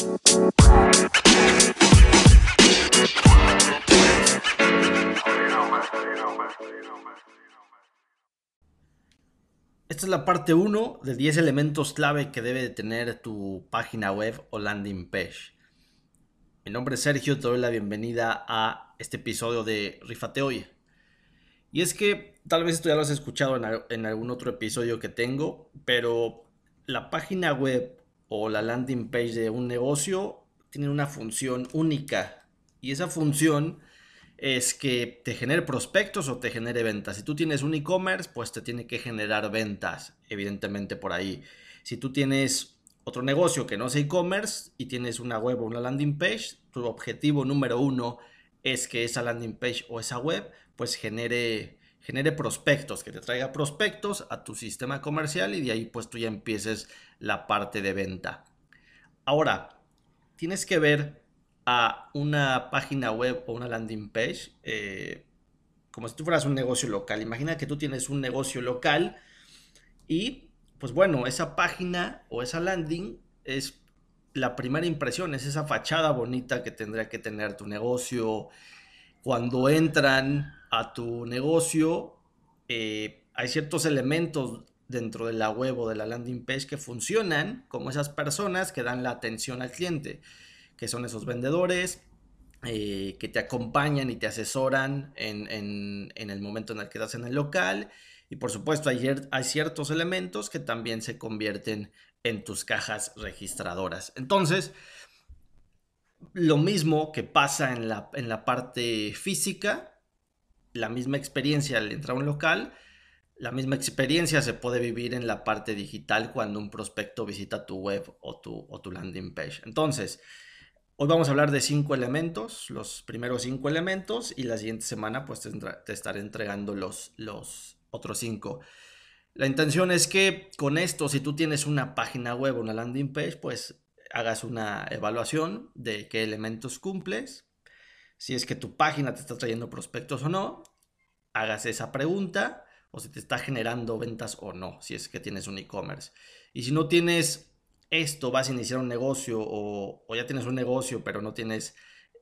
Esta es la parte 1 de 10 elementos clave que debe de tener tu página web o landing page. Mi nombre es Sergio, te doy la bienvenida a este episodio de Rifate Hoy. Y es que tal vez esto ya lo has escuchado en, algún otro episodio que tengo, pero la página web o la landing page de un negocio tiene una función única. Y esa función es que te genere prospectos o te genere ventas. Si tú tienes un e-commerce, pues te tiene que generar ventas, evidentemente por ahí. Si tú tienes otro negocio que no sea e-commerce y tienes una web o una landing page, tu objetivo número uno es que esa landing page o esa web pues genere, genere prospectos, que te traiga prospectos a tu sistema comercial y de ahí pues tú ya empieces la parte de venta. Ahora, tienes que ver a una página web o una landing page eh, como si tú fueras un negocio local. Imagina que tú tienes un negocio local y pues bueno, esa página o esa landing es la primera impresión, es esa fachada bonita que tendría que tener tu negocio. Cuando entran a tu negocio, eh, hay ciertos elementos dentro de la web o de la landing page que funcionan como esas personas que dan la atención al cliente que son esos vendedores eh, que te acompañan y te asesoran en, el momento en el que estás en el local. Y por supuesto hay, hay ciertos elementos que también se convierten en tus cajas registradoras. Entonces, lo mismo que pasa en la, en la parte física, la misma experiencia al entrar a un local, la misma experiencia se puede vivir en la parte digital cuando un prospecto visita tu web o tu, o tu landing page. Entonces, Hoy vamos a hablar de cinco elementos, los primeros cinco elementos, y la siguiente semana pues te, estaré entregando los, los otros cinco. La intención es que con esto, si tú tienes una página web o una landing page, pues hagas una evaluación de qué elementos cumples, si es que tu página te está trayendo prospectos o no, hagas esa pregunta, o si te está generando ventas o no, si es que tienes un e-commerce. Y si no tienes esto, vas a iniciar un negocio o, ya tienes un negocio pero no tienes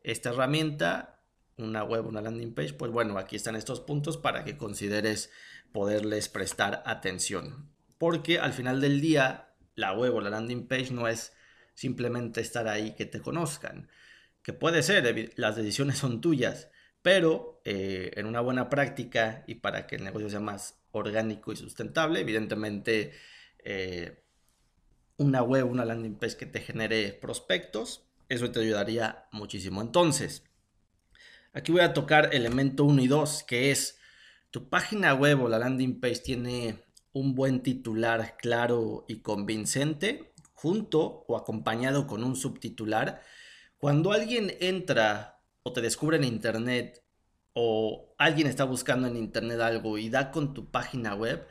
esta herramienta, una web, una landing page, pues bueno, aquí están estos puntos para que consideres poderles prestar atención. Porque al final del día, la web o la landing page no es simplemente estar ahí que te conozcan. Que puede ser, las decisiones son tuyas, pero eh, en una buena práctica y para que el negocio sea más orgánico y sustentable, evidentemente eh, una web, una landing page que te genere prospectos. Eso te ayudaría muchísimo. Entonces, aquí voy a tocar elemento 1 y 2, que es tu página web o la landing page tiene un buen titular claro y convincente, junto o acompañado con un subtitular. Cuando alguien entra o te descubre en internet o alguien está buscando en internet algo y da con tu página web,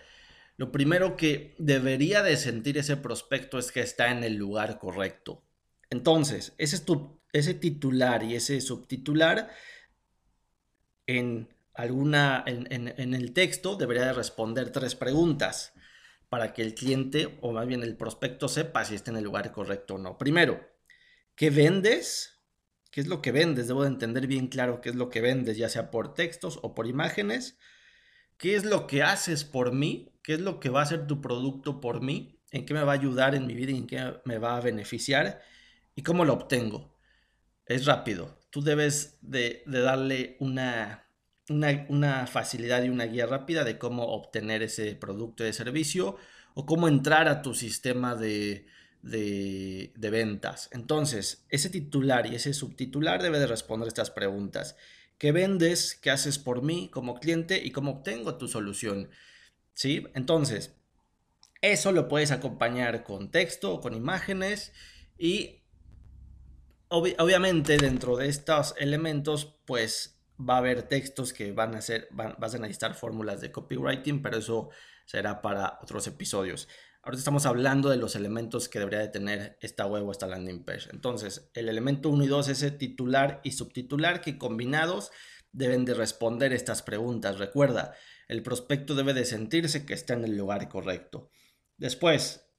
lo primero que debería de sentir ese prospecto es que está en el lugar correcto. Entonces, ese, es tu, ese titular y ese subtitular en alguna en, el texto debería de responder tres preguntas para que el cliente o más bien el prospecto sepa si está en el lugar correcto o no. Primero, ¿qué vendes? ¿Qué es lo que vendes? Debo de entender bien claro qué es lo que vendes, ya sea por textos o por imágenes. ¿Qué es lo que haces por mí? ¿Qué es lo que va a hacer tu producto por mí? ¿En qué me va a ayudar en mi vida y en qué me va a beneficiar? ¿Y cómo lo obtengo? Es rápido. Tú debes de, darle una, una, facilidad y una guía rápida de cómo obtener ese producto de servicio o cómo entrar a tu sistema de, de, ventas. Entonces, ese titular y ese subtitular debe de responder estas preguntas qué vendes, qué haces por mí como cliente y cómo obtengo tu solución. ¿Sí? Entonces, eso lo puedes acompañar con texto o con imágenes y obviamente dentro de estos elementos pues va a haber textos que van a ser, vas a necesitar fórmulas de copywriting, pero eso será para otros episodios. Ahora estamos hablando de los elementos que debería de tener esta web o esta landing page. Entonces, el elemento 1 y 2 es titular y subtitular que combinados deben de responder estas preguntas. Recuerda, el prospecto debe de sentirse que está en el lugar correcto. Después,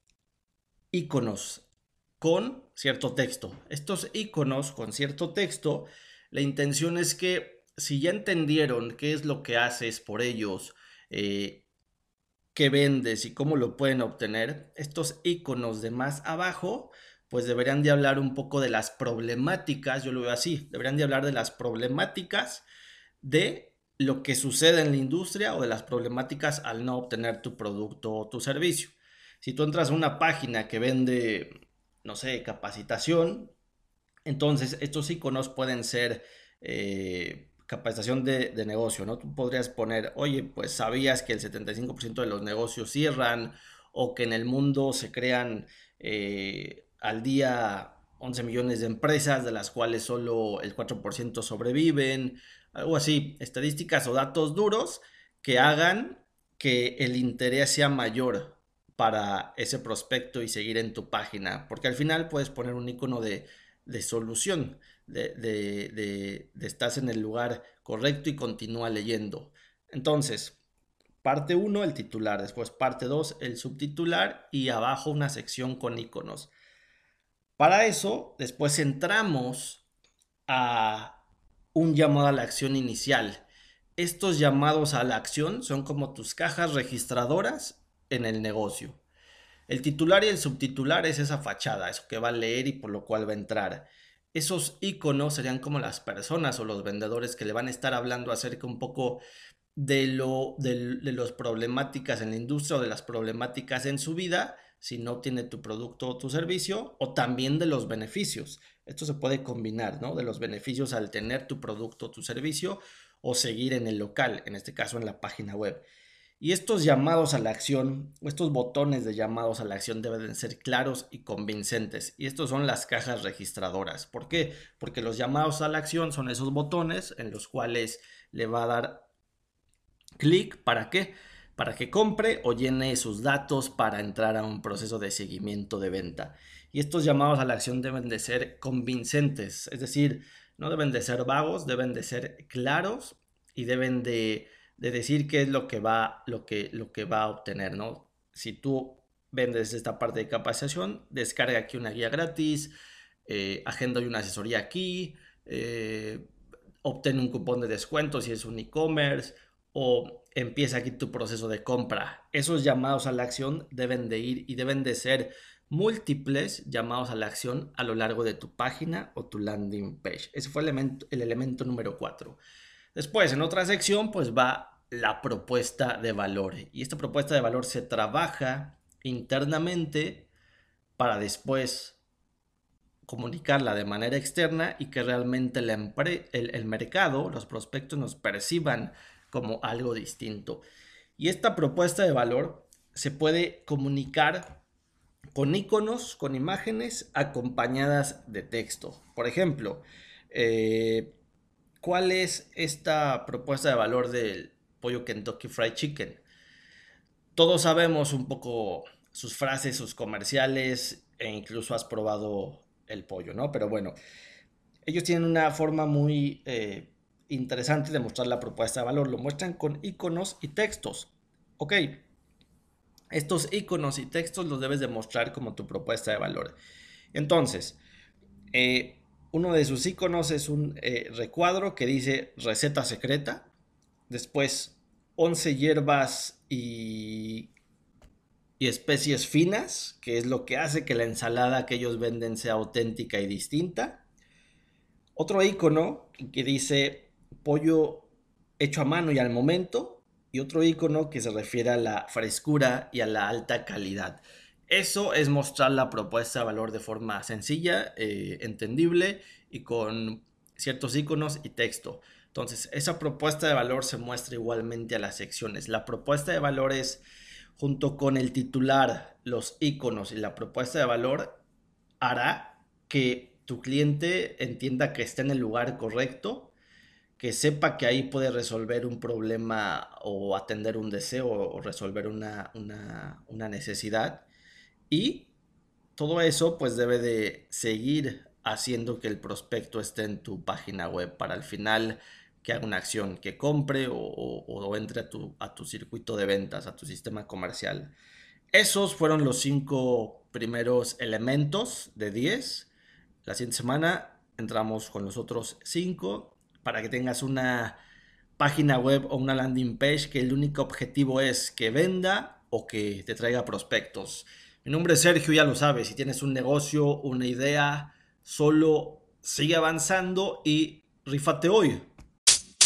iconos con, cierto texto. Estos iconos con cierto texto, la intención es que si ya entendieron qué es lo que haces por ellos, eh, qué vendes y cómo lo pueden obtener, estos iconos de más abajo, pues deberían de hablar un poco de las problemáticas, yo lo veo así, deberían de hablar de las problemáticas de lo que sucede en la industria o de las problemáticas al no obtener tu producto o tu servicio. Si tú entras a una página que vende, no sé, capacitación, entonces estos iconos pueden ser eh, capacitación de, negocio, ¿no? Tú podrías poner, oye, pues sabías que el 75% de los negocios cierran o que en el mundo se crean eh, al día 11 millones de empresas, de las cuales solo el 4% sobreviven, algo así, estadísticas o datos duros que hagan que el interés sea mayor para ese prospecto y seguir en tu página, porque al final puedes poner un icono de, solución, de, estás en el lugar correcto y continúa leyendo. Entonces, parte 1, el titular, después parte 2, el subtitular y abajo una sección con iconos. Para eso, después entramos a un llamado a la acción inicial. Estos llamados a la acción son como tus cajas registradoras en el negocio. El titular y el subtitular es esa fachada, eso que va a leer y por lo cual va a entrar. Esos iconos serían como las personas o los vendedores que le van a estar hablando acerca un poco de, lo, de, de las problemáticas en la industria o de las problemáticas en su vida si no obtiene tu producto o tu servicio, o también de los beneficios. Esto se puede combinar, ¿no? De los beneficios al tener tu producto o tu servicio o seguir en el local, en este caso en la página web. Y estos llamados a la acción, estos botones de llamados a la acción deben ser claros y convincentes. Y estos son las cajas registradoras. ¿Por qué? Porque los llamados a la acción son esos botones en los cuales le va a dar clic. ¿Para qué? Para que compre o llene sus datos para entrar a un proceso de seguimiento de venta. Y estos llamados a la acción deben de ser convincentes. Es decir, no deben de ser vagos, deben de ser claros y deben de de decir qué es lo que va, lo que, lo que va a obtener, ¿no? Si tú vendes esta parte de capacitación, descarga aquí una guía gratis, eh, agenda y una asesoría aquí, eh, obtén un cupón de descuento si es un e-commerce o empieza aquí tu proceso de compra. Esos llamados a la acción deben de ir y deben de ser múltiples llamados a la acción a lo largo de tu página o tu landing page. Ese fue el elemento, el elemento número 4. Después, en otra sección, pues va la propuesta de valor. Y esta propuesta de valor se trabaja internamente para después comunicarla de manera externa y que realmente el, mercado, los prospectos nos perciban como algo distinto. Y esta propuesta de valor se puede comunicar con iconos, con imágenes acompañadas de texto. Por ejemplo, eh, ¿Cuál es esta propuesta de valor del pollo Kentucky Fried Chicken? Todos sabemos un poco sus frases, sus comerciales e incluso has probado el pollo, ¿no? Pero bueno, ellos tienen una forma muy eh, interesante de mostrar la propuesta de valor. Lo muestran con iconos y textos. Ok, estos iconos y textos los debes demostrar como tu propuesta de valor. Entonces, eh, uno de sus iconos es un eh, recuadro que dice receta secreta. Después 11 hierbas y, y especies finas, que es lo que hace que la ensalada que ellos venden sea auténtica y distinta. Otro icono que dice pollo hecho a mano y al momento. Y otro icono que se refiere a la frescura y a la alta calidad. Eso es mostrar la propuesta de valor de forma sencilla, eh, entendible y con ciertos iconos y texto. Entonces, esa propuesta de valor se muestra igualmente a las secciones. La propuesta de valor es, junto con el titular, los iconos y la propuesta de valor, hará que tu cliente entienda que está en el lugar correcto, que sepa que ahí puede resolver un problema o atender un deseo o resolver una, una necesidad y todo eso pues debe de seguir haciendo que el prospecto esté en tu página web para al final que haga una acción, que compre o, entre a tu, a tu circuito de ventas, a tu sistema comercial. Esos fueron los cinco primeros elementos de 10 La siguiente semana entramos con los otros cinco para que tengas una página web o una landing page que el único objetivo es que venda o que te traiga prospectos. Mi nombre es Sergio, ya lo sabes, si tienes un negocio, una idea, solo sigue avanzando y rifate hoy.